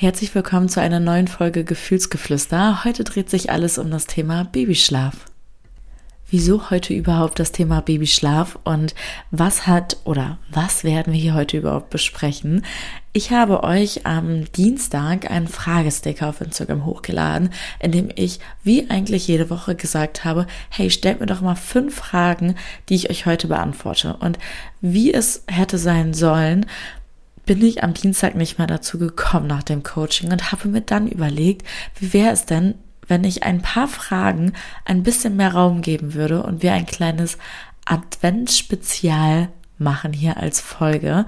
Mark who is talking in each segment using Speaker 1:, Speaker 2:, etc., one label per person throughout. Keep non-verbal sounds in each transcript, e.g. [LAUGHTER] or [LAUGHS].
Speaker 1: Herzlich willkommen zu einer neuen Folge Gefühlsgeflüster. Heute dreht sich alles um das Thema Babyschlaf. Wieso heute überhaupt das Thema Babyschlaf und was hat oder was werden wir hier heute überhaupt besprechen? Ich habe euch am Dienstag einen Fragesticker auf Instagram hochgeladen, in dem ich wie eigentlich jede Woche gesagt habe, hey, stellt mir doch mal fünf Fragen, die ich euch heute beantworte. Und wie es hätte sein sollen, bin ich am Dienstag nicht mehr dazu gekommen nach dem Coaching und habe mir dann überlegt, wie wäre es denn, wenn ich ein paar Fragen ein bisschen mehr Raum geben würde und wir ein kleines Adventsspezial machen hier als Folge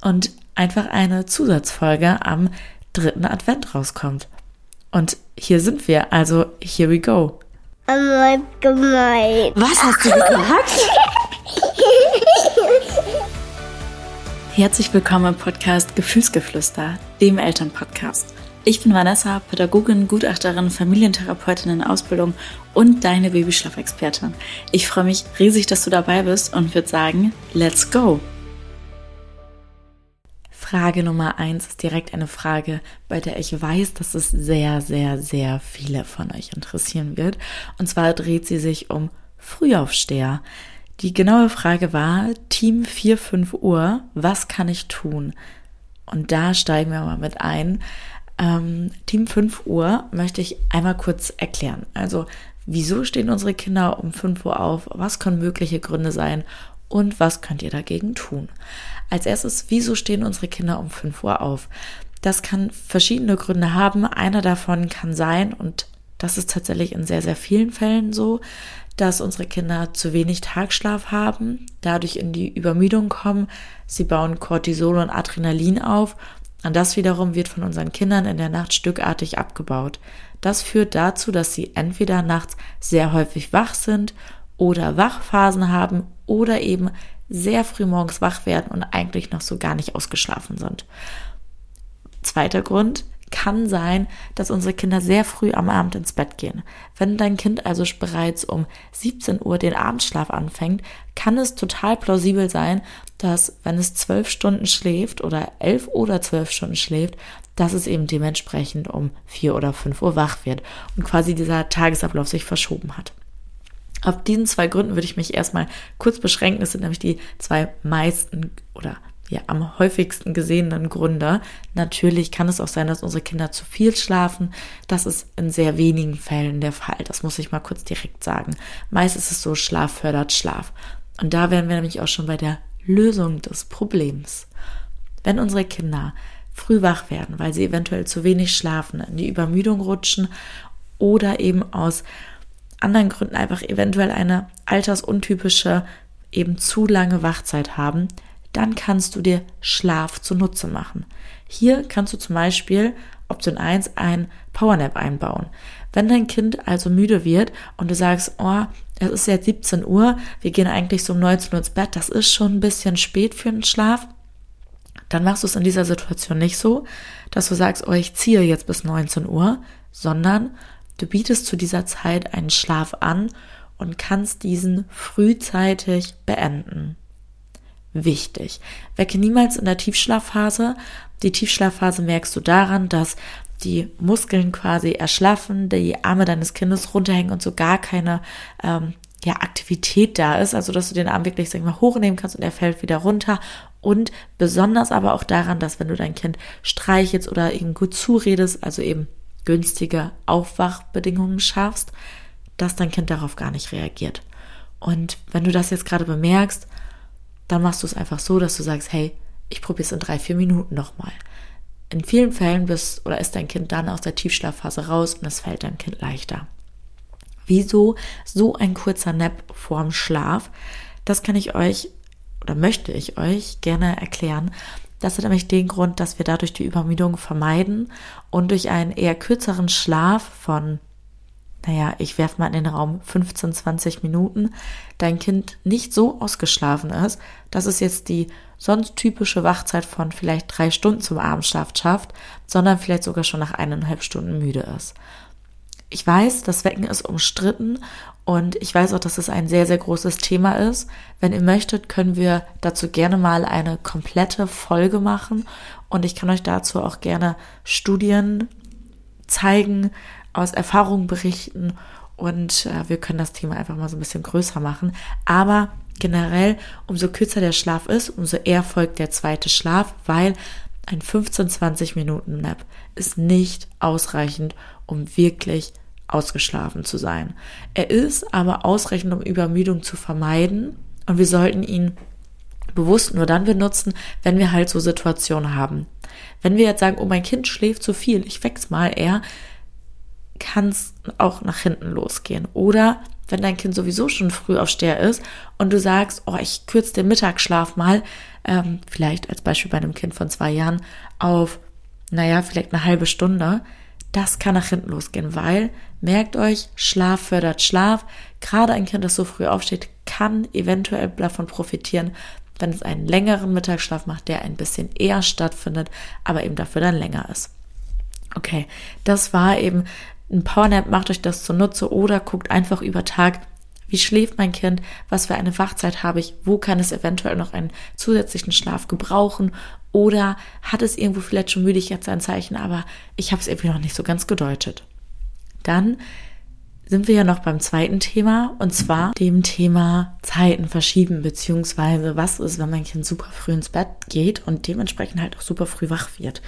Speaker 1: und einfach eine Zusatzfolge am dritten Advent rauskommt. Und hier sind wir, also here we go. Was hast du gesagt? [LAUGHS] Herzlich willkommen im Podcast Gefühlsgeflüster, dem Elternpodcast. Ich bin Vanessa, Pädagogin, Gutachterin, Familientherapeutin in Ausbildung und deine Babyschlafexpertin. Ich freue mich riesig, dass du dabei bist und würde sagen, let's go! Frage Nummer eins ist direkt eine Frage, bei der ich weiß, dass es sehr, sehr, sehr viele von euch interessieren wird. Und zwar dreht sie sich um Frühaufsteher. Die genaue Frage war, Team 4, 5 Uhr, was kann ich tun? Und da steigen wir mal mit ein. Ähm, Team 5 Uhr möchte ich einmal kurz erklären. Also, wieso stehen unsere Kinder um 5 Uhr auf? Was können mögliche Gründe sein? Und was könnt ihr dagegen tun? Als erstes, wieso stehen unsere Kinder um 5 Uhr auf? Das kann verschiedene Gründe haben. Einer davon kann sein, und das ist tatsächlich in sehr, sehr vielen Fällen so, dass unsere Kinder zu wenig Tagschlaf haben, dadurch in die Übermüdung kommen. Sie bauen Cortisol und Adrenalin auf und das wiederum wird von unseren Kindern in der Nacht stückartig abgebaut. Das führt dazu, dass sie entweder nachts sehr häufig wach sind oder Wachphasen haben oder eben sehr früh morgens wach werden und eigentlich noch so gar nicht ausgeschlafen sind. Zweiter Grund, kann sein, dass unsere Kinder sehr früh am Abend ins Bett gehen. Wenn dein Kind also bereits um 17 Uhr den Abendschlaf anfängt, kann es total plausibel sein, dass wenn es zwölf Stunden schläft oder elf oder zwölf Stunden schläft, dass es eben dementsprechend um vier oder fünf Uhr wach wird und quasi dieser Tagesablauf sich verschoben hat. Auf diesen zwei Gründen würde ich mich erstmal kurz beschränken. Das sind nämlich die zwei meisten oder ja, am häufigsten gesehenen Gründe. Natürlich kann es auch sein, dass unsere Kinder zu viel schlafen. Das ist in sehr wenigen Fällen der Fall. Das muss ich mal kurz direkt sagen. Meist ist es so, Schlaf fördert Schlaf. Und da wären wir nämlich auch schon bei der Lösung des Problems. Wenn unsere Kinder früh wach werden, weil sie eventuell zu wenig schlafen, in die Übermüdung rutschen oder eben aus anderen Gründen einfach eventuell eine altersuntypische, eben zu lange Wachzeit haben, dann kannst du dir Schlaf zunutze machen. Hier kannst du zum Beispiel Option 1 ein Powernap einbauen. Wenn dein Kind also müde wird und du sagst, oh, es ist jetzt 17 Uhr, wir gehen eigentlich so um 19 Uhr ins Bett, das ist schon ein bisschen spät für einen Schlaf, dann machst du es in dieser Situation nicht so, dass du sagst, oh, ich ziehe jetzt bis 19 Uhr, sondern du bietest zu dieser Zeit einen Schlaf an und kannst diesen frühzeitig beenden wichtig. Wecke niemals in der Tiefschlafphase. Die Tiefschlafphase merkst du daran, dass die Muskeln quasi erschlaffen, die Arme deines Kindes runterhängen und so gar keine ähm, ja, Aktivität da ist, also dass du den Arm wirklich sag ich mal, hochnehmen kannst und er fällt wieder runter. Und besonders aber auch daran, dass wenn du dein Kind streichelst oder ihm gut zuredest, also eben günstige Aufwachbedingungen schaffst, dass dein Kind darauf gar nicht reagiert. Und wenn du das jetzt gerade bemerkst, dann machst du es einfach so, dass du sagst, hey, ich probiere es in drei, vier Minuten nochmal. In vielen Fällen bist oder ist dein Kind dann aus der Tiefschlafphase raus und es fällt deinem Kind leichter. Wieso so ein kurzer Nap vorm Schlaf? Das kann ich euch oder möchte ich euch gerne erklären. Das hat nämlich den Grund, dass wir dadurch die Übermüdung vermeiden und durch einen eher kürzeren Schlaf von naja, ich werfe mal in den Raum 15, 20 Minuten, dein Kind nicht so ausgeschlafen ist, dass es jetzt die sonst typische Wachzeit von vielleicht drei Stunden zum Abendschlaf schafft, sondern vielleicht sogar schon nach eineinhalb Stunden müde ist. Ich weiß, das Wecken ist umstritten und ich weiß auch, dass es ein sehr, sehr großes Thema ist. Wenn ihr möchtet, können wir dazu gerne mal eine komplette Folge machen und ich kann euch dazu auch gerne Studien zeigen, aus Erfahrungen berichten und äh, wir können das Thema einfach mal so ein bisschen größer machen. Aber generell, umso kürzer der Schlaf ist, umso eher folgt der zweite Schlaf, weil ein 15-20 Minuten Nap ist nicht ausreichend, um wirklich ausgeschlafen zu sein. Er ist aber ausreichend, um Übermüdung zu vermeiden und wir sollten ihn bewusst nur dann benutzen, wenn wir halt so Situationen haben. Wenn wir jetzt sagen, oh, mein Kind schläft zu viel, ich weck's mal eher, kann es auch nach hinten losgehen. Oder wenn dein Kind sowieso schon früh auf Steher ist und du sagst, oh, ich kürze den Mittagsschlaf mal, ähm, vielleicht als Beispiel bei einem Kind von zwei Jahren, auf, naja, vielleicht eine halbe Stunde, das kann nach hinten losgehen, weil, merkt euch, Schlaf fördert Schlaf. Gerade ein Kind, das so früh aufsteht, kann eventuell davon profitieren, wenn es einen längeren Mittagsschlaf macht, der ein bisschen eher stattfindet, aber eben dafür dann länger ist. Okay, das war eben ein Powernap, macht euch das zunutze oder guckt einfach über Tag, wie schläft mein Kind, was für eine Wachzeit habe ich, wo kann es eventuell noch einen zusätzlichen Schlaf gebrauchen oder hat es irgendwo vielleicht schon Müdigkeitsanzeichen, aber ich habe es irgendwie noch nicht so ganz gedeutet. Dann sind wir ja noch beim zweiten Thema und zwar dem Thema Zeiten verschieben, beziehungsweise was ist, wenn mein Kind super früh ins Bett geht und dementsprechend halt auch super früh wach wird.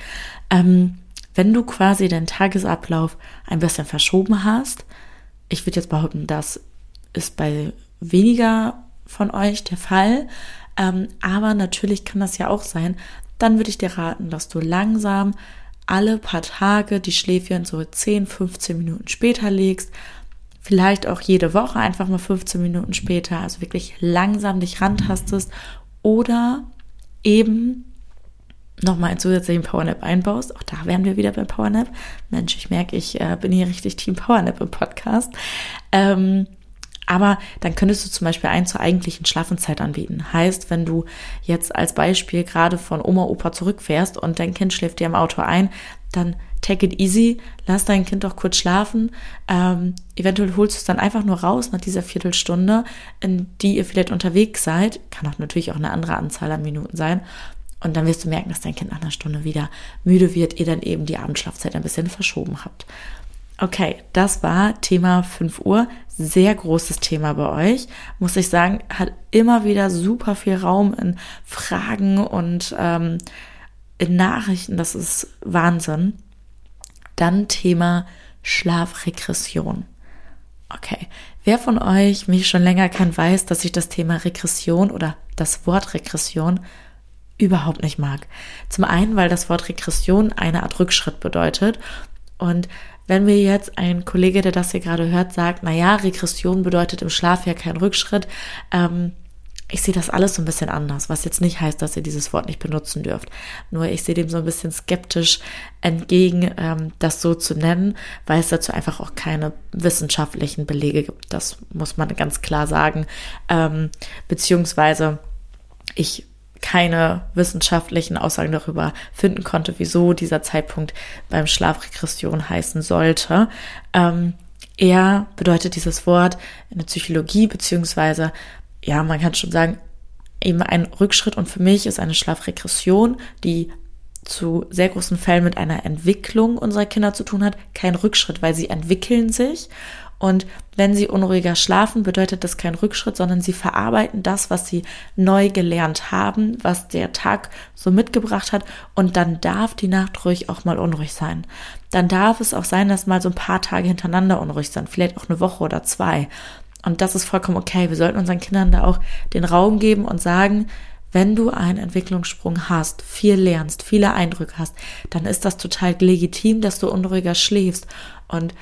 Speaker 1: Ähm, wenn du quasi deinen Tagesablauf ein bisschen verschoben hast, ich würde jetzt behaupten, das ist bei weniger von euch der Fall, ähm, aber natürlich kann das ja auch sein, dann würde ich dir raten, dass du langsam alle paar Tage die Schläfchen so 10, 15 Minuten später legst, vielleicht auch jede Woche einfach mal 15 Minuten später, also wirklich langsam dich rantastest oder eben nochmal einen zusätzlichen Powernap einbaust. Auch da wären wir wieder beim Powernap. Mensch, ich merke, ich äh, bin hier richtig Team Powernap im Podcast. Ähm, aber dann könntest du zum Beispiel einen zur eigentlichen Schlafenszeit anbieten. Heißt, wenn du jetzt als Beispiel gerade von Oma, Opa zurückfährst und dein Kind schläft dir im Auto ein, dann take it easy, lass dein Kind doch kurz schlafen. Ähm, eventuell holst du es dann einfach nur raus nach dieser Viertelstunde, in die ihr vielleicht unterwegs seid. Kann auch natürlich auch eine andere Anzahl an Minuten sein. Und dann wirst du merken, dass dein Kind nach einer Stunde wieder müde wird, ihr dann eben die Abendschlafzeit ein bisschen verschoben habt. Okay, das war Thema 5 Uhr. Sehr großes Thema bei euch. Muss ich sagen, hat immer wieder super viel Raum in Fragen und ähm, in Nachrichten. Das ist Wahnsinn. Dann Thema Schlafregression. Okay, wer von euch mich schon länger kennt, weiß, dass ich das Thema Regression oder das Wort Regression überhaupt nicht mag. Zum einen, weil das Wort Regression eine Art Rückschritt bedeutet und wenn mir jetzt ein Kollege, der das hier gerade hört, sagt, na ja, Regression bedeutet im Schlaf ja kein Rückschritt, ähm, ich sehe das alles so ein bisschen anders, was jetzt nicht heißt, dass ihr dieses Wort nicht benutzen dürft. Nur ich sehe dem so ein bisschen skeptisch entgegen, ähm, das so zu nennen, weil es dazu einfach auch keine wissenschaftlichen Belege gibt. Das muss man ganz klar sagen. Ähm, beziehungsweise ich keine wissenschaftlichen Aussagen darüber finden konnte, wieso dieser Zeitpunkt beim Schlafregression heißen sollte. Ähm, eher bedeutet dieses Wort in der Psychologie, beziehungsweise, ja, man kann schon sagen, eben ein Rückschritt und für mich ist eine Schlafregression, die zu sehr großen Fällen mit einer Entwicklung unserer Kinder zu tun hat, kein Rückschritt, weil sie entwickeln sich und wenn sie unruhiger schlafen, bedeutet das kein Rückschritt, sondern sie verarbeiten das, was sie neu gelernt haben, was der Tag so mitgebracht hat. Und dann darf die Nacht ruhig auch mal unruhig sein. Dann darf es auch sein, dass mal so ein paar Tage hintereinander unruhig sind, vielleicht auch eine Woche oder zwei. Und das ist vollkommen okay. Wir sollten unseren Kindern da auch den Raum geben und sagen, wenn du einen Entwicklungssprung hast, viel lernst, viele Eindrücke hast, dann ist das total legitim, dass du unruhiger schläfst. Und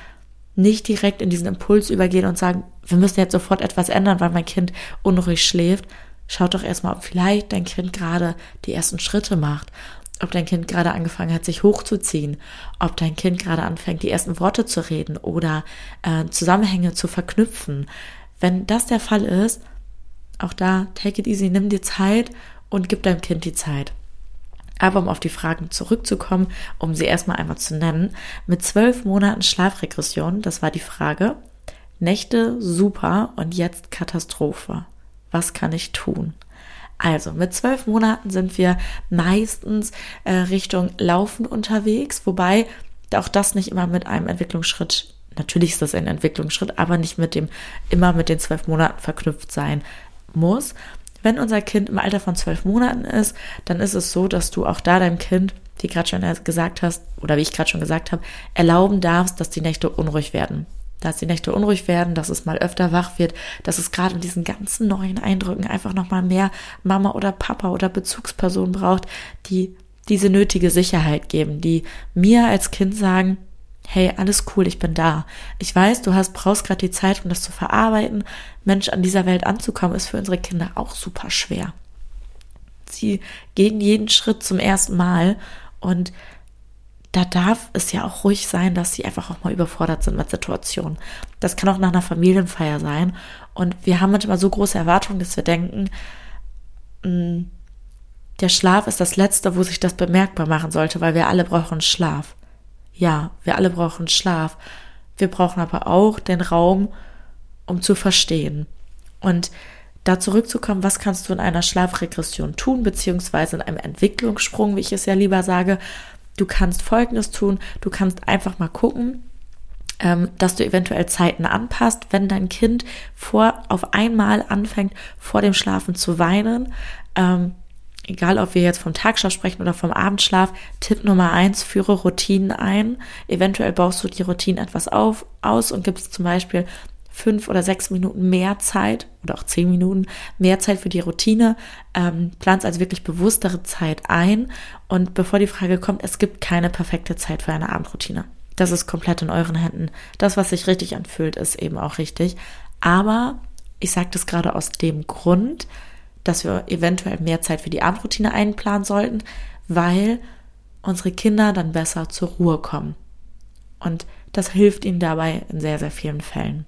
Speaker 1: nicht direkt in diesen Impuls übergehen und sagen, wir müssen jetzt sofort etwas ändern, weil mein Kind unruhig schläft. Schaut doch erstmal, ob vielleicht dein Kind gerade die ersten Schritte macht, ob dein Kind gerade angefangen hat, sich hochzuziehen, ob dein Kind gerade anfängt, die ersten Worte zu reden oder äh, Zusammenhänge zu verknüpfen. Wenn das der Fall ist, auch da, take it easy, nimm dir Zeit und gib deinem Kind die Zeit. Aber um auf die Fragen zurückzukommen, um sie erstmal einmal zu nennen, mit zwölf Monaten Schlafregression, das war die Frage, Nächte super und jetzt Katastrophe. Was kann ich tun? Also mit zwölf Monaten sind wir meistens äh, Richtung Laufen unterwegs, wobei auch das nicht immer mit einem Entwicklungsschritt, natürlich ist das ein Entwicklungsschritt, aber nicht mit dem immer mit den zwölf Monaten verknüpft sein muss. Wenn unser Kind im Alter von zwölf Monaten ist, dann ist es so, dass du auch da deinem Kind, wie gerade schon gesagt hast, oder wie ich gerade schon gesagt habe, erlauben darfst, dass die Nächte unruhig werden dass die Nächte unruhig werden, dass es mal öfter wach wird, dass es gerade in diesen ganzen neuen Eindrücken einfach nochmal mehr Mama oder Papa oder Bezugsperson braucht, die diese nötige Sicherheit geben, die mir als Kind sagen, hey, alles cool, ich bin da. Ich weiß, du hast, brauchst gerade die Zeit, um das zu verarbeiten. Mensch, an dieser Welt anzukommen, ist für unsere Kinder auch super schwer. Sie gehen jeden Schritt zum ersten Mal und da darf es ja auch ruhig sein, dass sie einfach auch mal überfordert sind mit Situationen. Das kann auch nach einer Familienfeier sein. Und wir haben manchmal so große Erwartungen, dass wir denken, mm, der Schlaf ist das Letzte, wo sich das bemerkbar machen sollte, weil wir alle brauchen Schlaf. Ja, wir alle brauchen Schlaf. Wir brauchen aber auch den Raum, um zu verstehen. Und da zurückzukommen, was kannst du in einer Schlafregression tun, beziehungsweise in einem Entwicklungssprung, wie ich es ja lieber sage, Du kannst Folgendes tun. Du kannst einfach mal gucken, ähm, dass du eventuell Zeiten anpasst, wenn dein Kind vor auf einmal anfängt, vor dem Schlafen zu weinen. Ähm, egal ob wir jetzt vom Tagschlaf sprechen oder vom Abendschlaf, Tipp Nummer eins, führe Routinen ein. Eventuell baust du die Routinen etwas auf, aus und gibst zum Beispiel fünf oder sechs Minuten mehr Zeit oder auch zehn Minuten mehr Zeit für die Routine, ähm, planst also wirklich bewusstere Zeit ein und bevor die Frage kommt, es gibt keine perfekte Zeit für eine Abendroutine. Das ist komplett in euren Händen. Das, was sich richtig anfühlt, ist eben auch richtig. Aber ich sage das gerade aus dem Grund, dass wir eventuell mehr Zeit für die Abendroutine einplanen sollten, weil unsere Kinder dann besser zur Ruhe kommen. Und das hilft ihnen dabei in sehr, sehr vielen Fällen.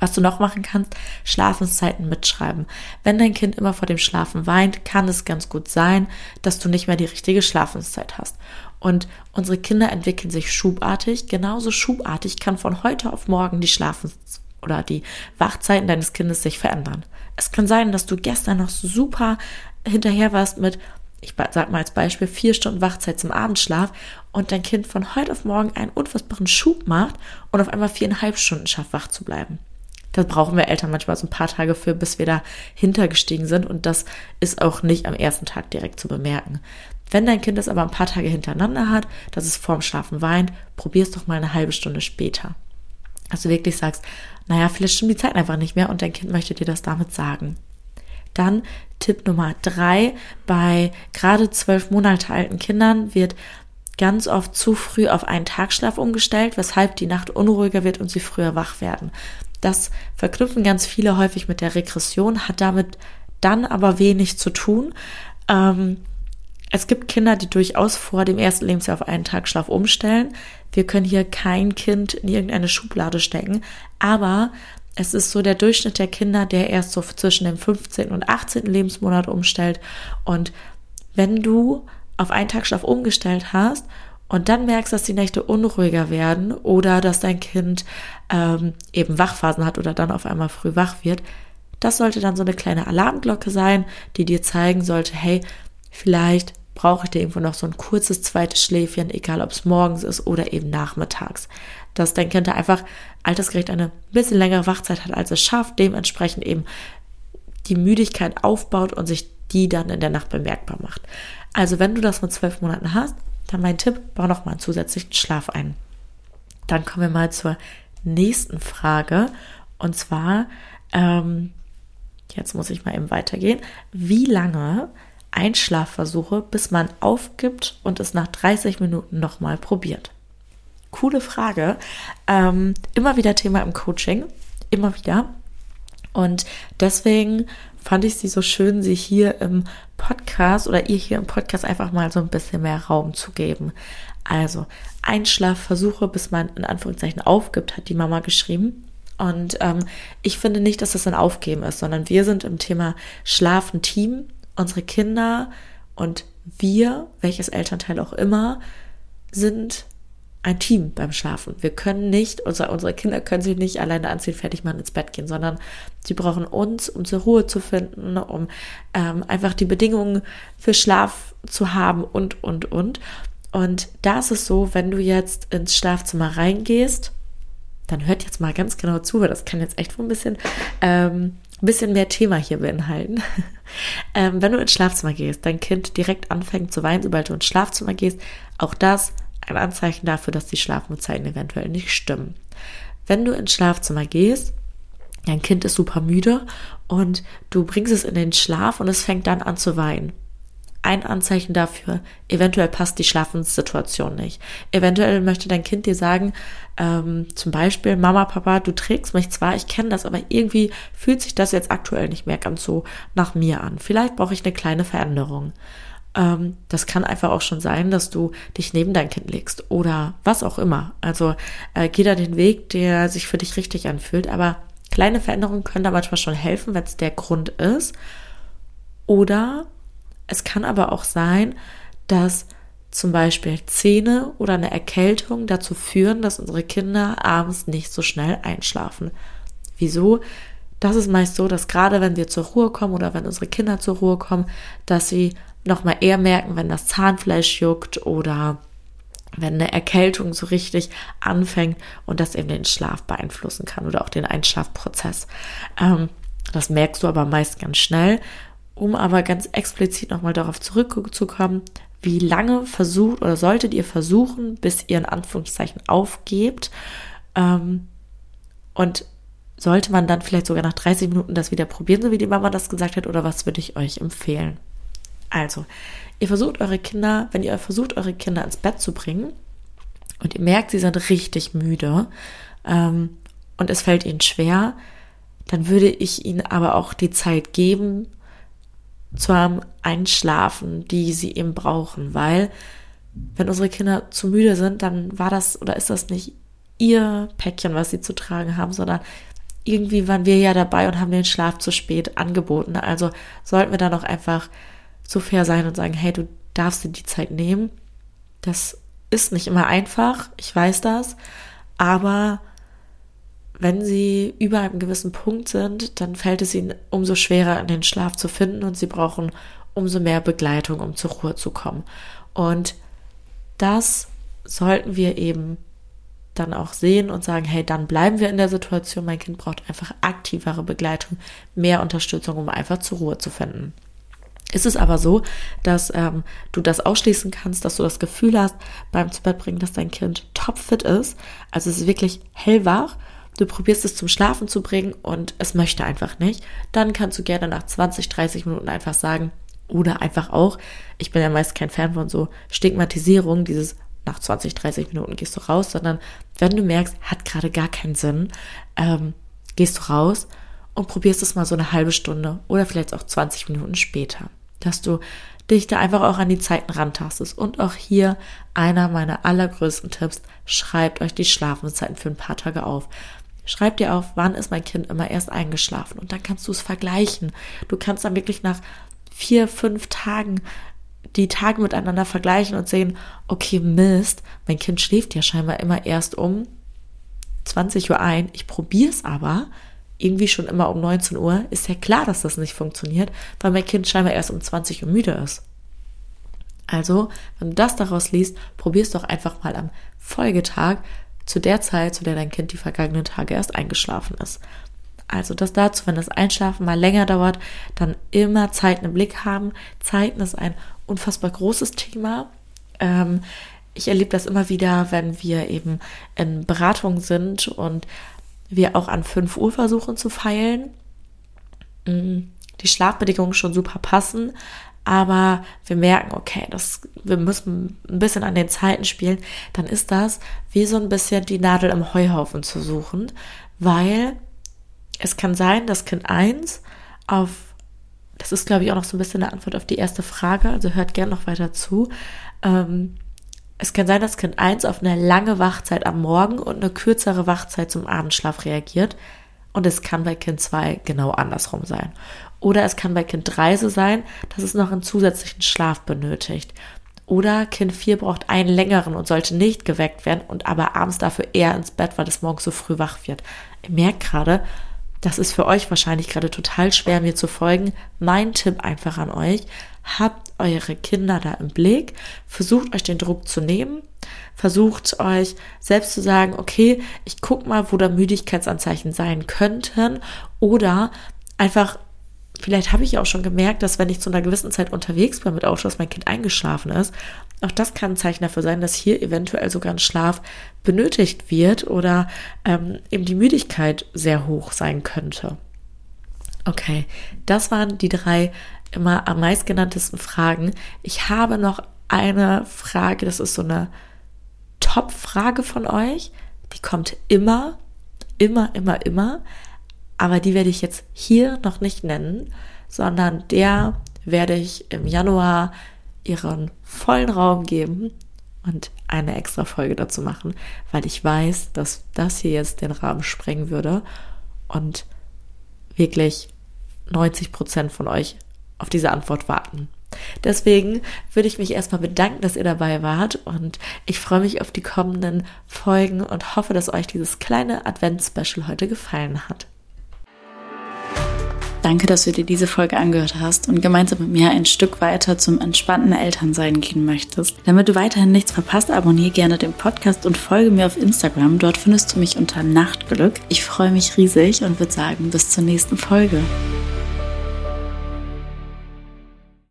Speaker 1: Was du noch machen kannst, Schlafenszeiten mitschreiben. Wenn dein Kind immer vor dem Schlafen weint, kann es ganz gut sein, dass du nicht mehr die richtige Schlafenszeit hast. Und unsere Kinder entwickeln sich schubartig. Genauso schubartig kann von heute auf morgen die Schlafens- oder die Wachzeiten deines Kindes sich verändern. Es kann sein, dass du gestern noch super hinterher warst mit, ich sag mal als Beispiel, vier Stunden Wachzeit zum Abendschlaf und dein Kind von heute auf morgen einen unfassbaren Schub macht und auf einmal viereinhalb Stunden schafft, wach zu bleiben. Da brauchen wir Eltern manchmal so ein paar Tage für, bis wir da hintergestiegen sind. Und das ist auch nicht am ersten Tag direkt zu bemerken. Wenn dein Kind es aber ein paar Tage hintereinander hat, dass es vorm Schlafen weint, probier es doch mal eine halbe Stunde später. Dass du wirklich sagst, naja, vielleicht stimmt die Zeit einfach nicht mehr und dein Kind möchte dir das damit sagen. Dann Tipp Nummer drei, bei gerade zwölf Monate alten Kindern wird ganz oft zu früh auf einen Tagschlaf umgestellt, weshalb die Nacht unruhiger wird und sie früher wach werden. Das verknüpfen ganz viele häufig mit der Regression, hat damit dann aber wenig zu tun. Ähm, es gibt Kinder, die durchaus vor dem ersten Lebensjahr auf einen Tagschlaf umstellen. Wir können hier kein Kind in irgendeine Schublade stecken, aber es ist so der Durchschnitt der Kinder, der erst so zwischen dem 15. und 18. Lebensmonat umstellt. Und wenn du auf einen Tagschlaf umgestellt hast und dann merkst, dass die Nächte unruhiger werden oder dass dein Kind ähm, eben Wachphasen hat oder dann auf einmal früh wach wird, das sollte dann so eine kleine Alarmglocke sein, die dir zeigen sollte, hey, vielleicht brauche ich dir irgendwo noch so ein kurzes zweites Schläfchen, egal ob es morgens ist oder eben nachmittags. Dass dein Kind da einfach altersgerecht eine bisschen längere Wachzeit hat, als es schafft, dementsprechend eben die Müdigkeit aufbaut und sich die dann in der Nacht bemerkbar macht. Also wenn du das mit zwölf Monaten hast, dann mein Tipp, bau noch mal einen zusätzlichen Schlaf ein. Dann kommen wir mal zur nächsten Frage. Und zwar, ähm, jetzt muss ich mal eben weitergehen. Wie lange Einschlafversuche, bis man aufgibt und es nach 30 Minuten nochmal probiert? Coole Frage. Ähm, immer wieder Thema im Coaching. Immer wieder. Und deswegen fand ich sie so schön, sie hier im Podcast oder ihr hier im Podcast einfach mal so ein bisschen mehr Raum zu geben. Also Einschlafversuche, bis man in Anführungszeichen aufgibt, hat die Mama geschrieben. Und ähm, ich finde nicht, dass das ein Aufgeben ist, sondern wir sind im Thema Schlafen Team. Unsere Kinder und wir, welches Elternteil auch immer, sind ein Team beim Schlafen. Wir können nicht, unsere, unsere Kinder können sich nicht alleine anziehen, fertig machen, ins Bett gehen, sondern sie brauchen uns, um zur Ruhe zu finden, um ähm, einfach die Bedingungen für Schlaf zu haben und, und, und. Und da ist es so, wenn du jetzt ins Schlafzimmer reingehst, dann hört jetzt mal ganz genau zu, weil das kann jetzt echt ein bisschen, ähm, ein bisschen mehr Thema hier beinhalten. [LAUGHS] ähm, wenn du ins Schlafzimmer gehst, dein Kind direkt anfängt zu weinen, sobald du ins Schlafzimmer gehst, auch das ein Anzeichen dafür, dass die Schlafenszeiten eventuell nicht stimmen. Wenn du ins Schlafzimmer gehst, dein Kind ist super müde und du bringst es in den Schlaf und es fängt dann an zu weinen. Ein Anzeichen dafür, eventuell passt die Schlafenssituation nicht. Eventuell möchte dein Kind dir sagen, ähm, zum Beispiel, Mama, Papa, du trägst mich zwar, ich kenne das, aber irgendwie fühlt sich das jetzt aktuell nicht mehr ganz so nach mir an. Vielleicht brauche ich eine kleine Veränderung. Ähm, das kann einfach auch schon sein, dass du dich neben dein Kind legst oder was auch immer. Also äh, geh da den Weg, der sich für dich richtig anfühlt. Aber kleine Veränderungen können da manchmal schon helfen, wenn es der Grund ist. Oder es kann aber auch sein, dass zum Beispiel Zähne oder eine Erkältung dazu führen, dass unsere Kinder abends nicht so schnell einschlafen. Wieso? Das ist meist so, dass gerade wenn wir zur Ruhe kommen oder wenn unsere Kinder zur Ruhe kommen, dass sie nochmal eher merken, wenn das Zahnfleisch juckt oder wenn eine Erkältung so richtig anfängt und das eben den Schlaf beeinflussen kann oder auch den Einschlafprozess. Ähm, das merkst du aber meist ganz schnell. Um aber ganz explizit nochmal darauf zurückzukommen, wie lange versucht oder solltet ihr versuchen, bis ihr in Anführungszeichen aufgebt? Ähm, und sollte man dann vielleicht sogar nach 30 Minuten das wieder probieren, so wie die Mama das gesagt hat, oder was würde ich euch empfehlen? Also, ihr versucht eure Kinder, wenn ihr versucht, eure Kinder ins Bett zu bringen und ihr merkt, sie sind richtig müde ähm, und es fällt ihnen schwer, dann würde ich ihnen aber auch die Zeit geben zum Einschlafen, die sie eben brauchen, weil wenn unsere Kinder zu müde sind, dann war das oder ist das nicht ihr Päckchen, was sie zu tragen haben, sondern irgendwie waren wir ja dabei und haben den Schlaf zu spät angeboten. Also sollten wir da noch einfach so fair sein und sagen, hey, du darfst dir die Zeit nehmen. Das ist nicht immer einfach, ich weiß das, aber wenn sie über einem gewissen Punkt sind, dann fällt es ihnen umso schwerer, in den Schlaf zu finden und sie brauchen umso mehr Begleitung, um zur Ruhe zu kommen. Und das sollten wir eben dann auch sehen und sagen, hey, dann bleiben wir in der Situation, mein Kind braucht einfach aktivere Begleitung, mehr Unterstützung, um einfach zur Ruhe zu finden. Ist es aber so, dass ähm, du das ausschließen kannst, dass du das Gefühl hast beim Zubettbringen, dass dein Kind topfit ist, also es ist wirklich hellwach, du probierst es zum Schlafen zu bringen und es möchte einfach nicht, dann kannst du gerne nach 20, 30 Minuten einfach sagen, oder einfach auch, ich bin ja meist kein Fan von so Stigmatisierung, dieses nach 20, 30 Minuten gehst du raus, sondern wenn du merkst, hat gerade gar keinen Sinn, ähm, gehst du raus und probierst es mal so eine halbe Stunde oder vielleicht auch 20 Minuten später dass du dich da einfach auch an die Zeiten rantastest. Und auch hier einer meiner allergrößten Tipps, schreibt euch die Schlafenszeiten für ein paar Tage auf. Schreibt dir auf, wann ist mein Kind immer erst eingeschlafen und dann kannst du es vergleichen. Du kannst dann wirklich nach vier, fünf Tagen die Tage miteinander vergleichen und sehen, okay, Mist, mein Kind schläft ja scheinbar immer erst um 20 Uhr ein. Ich probiere es aber, irgendwie schon immer um 19 Uhr, ist ja klar, dass das nicht funktioniert, weil mein Kind scheinbar erst um 20 Uhr müde ist. Also, wenn du das daraus liest, probier es doch einfach mal am Folgetag zu der Zeit, zu der dein Kind die vergangenen Tage erst eingeschlafen ist. Also das dazu, wenn das Einschlafen mal länger dauert, dann immer Zeiten im Blick haben. Zeiten ist ein unfassbar großes Thema. Ähm, ich erlebe das immer wieder, wenn wir eben in Beratung sind und wir auch an 5 Uhr versuchen zu feilen. Mm, die Schlafbedingungen schon super passen, aber wir merken, okay, das, wir müssen ein bisschen an den Zeiten spielen, dann ist das wie so ein bisschen die Nadel im Heuhaufen zu suchen, weil es kann sein, dass Kind 1 auf, das ist glaube ich auch noch so ein bisschen eine Antwort auf die erste Frage, also hört gern noch weiter zu, ähm, es kann sein, dass Kind 1 auf eine lange Wachzeit am Morgen und eine kürzere Wachzeit zum Abendschlaf reagiert. Und es kann bei Kind 2 genau andersrum sein. Oder es kann bei Kind 3 so sein, dass es noch einen zusätzlichen Schlaf benötigt. Oder Kind 4 braucht einen längeren und sollte nicht geweckt werden und aber abends dafür eher ins Bett, weil es morgens so früh wach wird. Ihr merkt gerade, das ist für euch wahrscheinlich gerade total schwer, mir zu folgen. Mein Tipp einfach an euch, habt eure Kinder da im Blick, versucht euch den Druck zu nehmen, versucht euch selbst zu sagen, okay, ich guck mal, wo da Müdigkeitsanzeichen sein könnten oder einfach Vielleicht habe ich auch schon gemerkt, dass wenn ich zu einer gewissen Zeit unterwegs bin mit dass mein Kind eingeschlafen ist. Auch das kann ein Zeichen dafür sein, dass hier eventuell sogar ein Schlaf benötigt wird oder ähm, eben die Müdigkeit sehr hoch sein könnte. Okay, das waren die drei immer am meistgenanntesten Fragen. Ich habe noch eine Frage, das ist so eine Top-Frage von euch. Die kommt immer, immer, immer, immer aber die werde ich jetzt hier noch nicht nennen, sondern der werde ich im Januar ihren vollen Raum geben und eine extra Folge dazu machen, weil ich weiß, dass das hier jetzt den Rahmen sprengen würde und wirklich 90 Prozent von euch auf diese Antwort warten. Deswegen würde ich mich erstmal bedanken, dass ihr dabei wart und ich freue mich auf die kommenden Folgen und hoffe, dass euch dieses kleine Advents-Special heute gefallen hat.
Speaker 2: Danke, dass du dir diese Folge angehört hast und gemeinsam mit mir ein Stück weiter zum entspannten Elternsein gehen möchtest. Damit du weiterhin nichts verpasst, abonniere gerne den Podcast und folge mir auf Instagram. Dort findest du mich unter Nachtglück. Ich freue mich riesig und würde sagen, bis zur nächsten Folge.